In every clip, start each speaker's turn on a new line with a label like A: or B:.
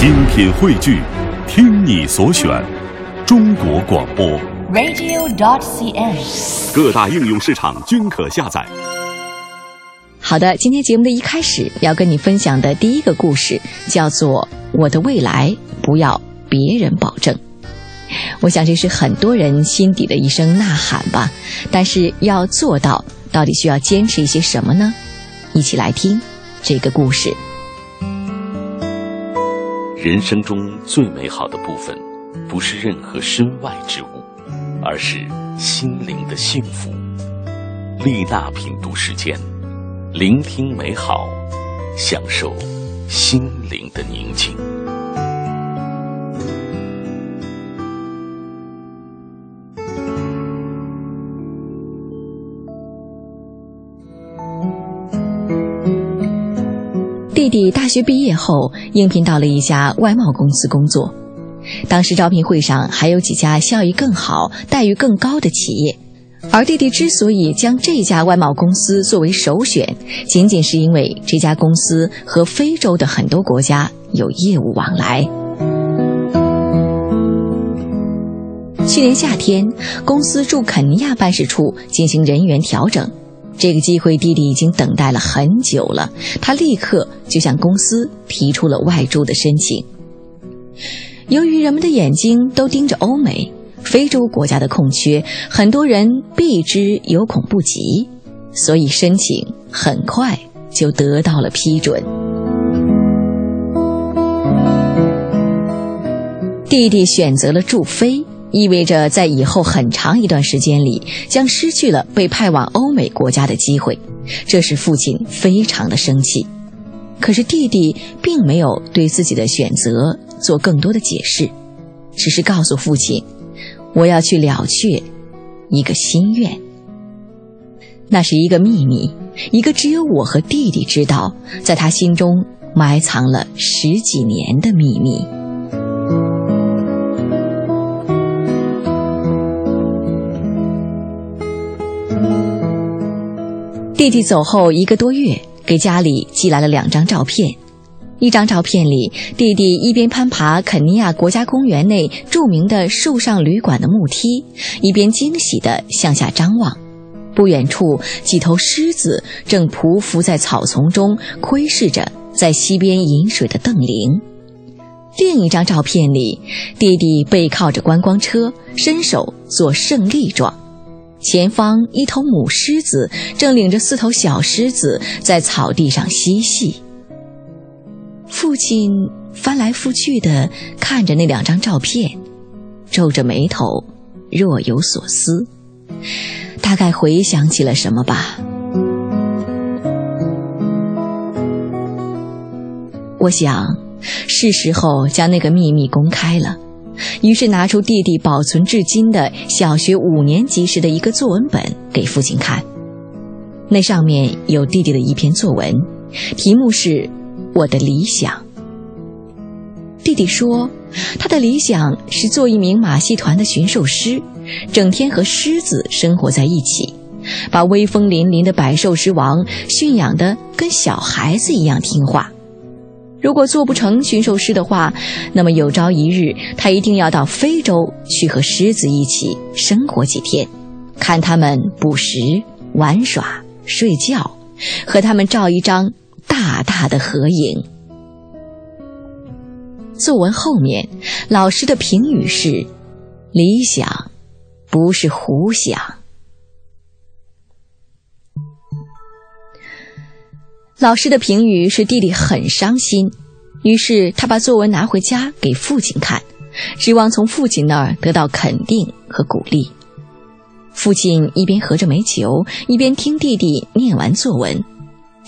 A: 精品汇聚，听你所选，中国广播。
B: radio.cn。
A: 各大应用市场均可下载。
B: 好的，今天节目的一开始要跟你分享的第一个故事叫做《我的未来不要别人保证》。我想这是很多人心底的一声呐喊吧，但是要做到，到底需要坚持一些什么呢？一起来听这个故事。
C: 人生中最美好的部分，不是任何身外之物，而是心灵的幸福。丽娜品读时间，聆听美好，享受心灵的宁静。
B: 弟弟大学毕业后应聘到了一家外贸公司工作，当时招聘会上还有几家效益更好、待遇更高的企业，而弟弟之所以将这家外贸公司作为首选，仅仅是因为这家公司和非洲的很多国家有业务往来。去年夏天，公司驻肯尼亚办事处进行人员调整。这个机会，弟弟已经等待了很久了。他立刻就向公司提出了外驻的申请。由于人们的眼睛都盯着欧美、非洲国家的空缺，很多人避之有恐不及，所以申请很快就得到了批准。弟弟选择了驻非。意味着在以后很长一段时间里，将失去了被派往欧美国家的机会，这使父亲非常的生气。可是弟弟并没有对自己的选择做更多的解释，只是告诉父亲：“我要去了却一个心愿。”那是一个秘密，一个只有我和弟弟知道，在他心中埋藏了十几年的秘密。弟弟走后一个多月，给家里寄来了两张照片。一张照片里，弟弟一边攀爬肯尼亚国家公园内著名的树上旅馆的木梯，一边惊喜地向下张望。不远处，几头狮子正匍匐在草丛中，窥视着在溪边饮水的邓玲。另一张照片里，弟弟背靠着观光车，伸手做胜利状。前方一头母狮子正领着四头小狮子在草地上嬉戏。父亲翻来覆去的看着那两张照片，皱着眉头，若有所思，大概回想起了什么吧。我想，是时候将那个秘密公开了。于是拿出弟弟保存至今的小学五年级时的一个作文本给父亲看，那上面有弟弟的一篇作文，题目是《我的理想》。弟弟说，他的理想是做一名马戏团的驯兽师，整天和狮子生活在一起，把威风凛凛的百兽之王驯养得跟小孩子一样听话。如果做不成驯兽师的话，那么有朝一日他一定要到非洲去和狮子一起生活几天，看他们捕食、玩耍、睡觉，和他们照一张大大的合影。作文后面，老师的评语是：“理想不是胡想。”老师的评语使弟弟很伤心，于是他把作文拿回家给父亲看，指望从父亲那儿得到肯定和鼓励。父亲一边喝着美酒，一边听弟弟念完作文，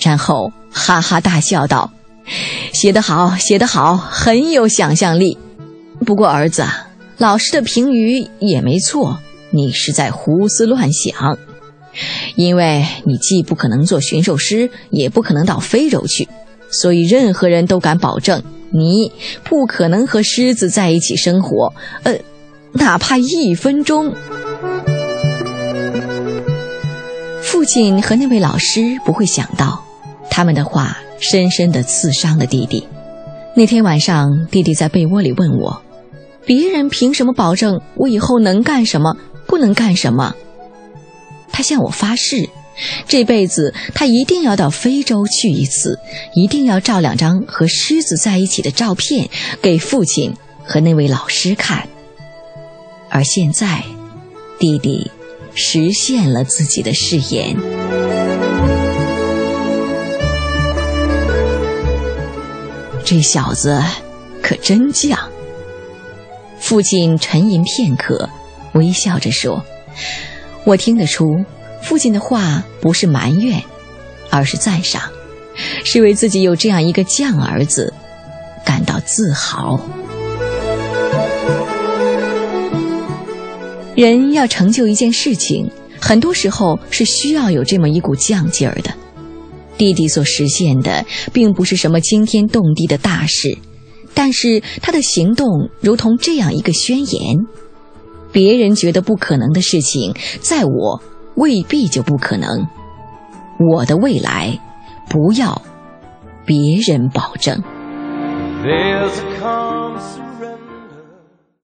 B: 然后哈哈大笑道：“写得好，写得好，很有想象力。不过儿子，老师的评语也没错，你是在胡思乱想。”因为你既不可能做驯兽师，也不可能到非洲去，所以任何人都敢保证你不可能和狮子在一起生活，呃，哪怕一分钟。父亲和那位老师不会想到，他们的话深深地刺伤了弟弟。那天晚上，弟弟在被窝里问我：“别人凭什么保证我以后能干什么，不能干什么？”他向我发誓，这辈子他一定要到非洲去一次，一定要照两张和狮子在一起的照片给父亲和那位老师看。而现在，弟弟实现了自己的誓言。这小子可真犟。父亲沉吟片刻，微笑着说。我听得出，父亲的话不是埋怨，而是赞赏，是为自己有这样一个犟儿子感到自豪。人要成就一件事情，很多时候是需要有这么一股犟劲儿的。弟弟所实现的，并不是什么惊天动地的大事，但是他的行动如同这样一个宣言。别人觉得不可能的事情，在我未必就不可能。我的未来，不要别人保证。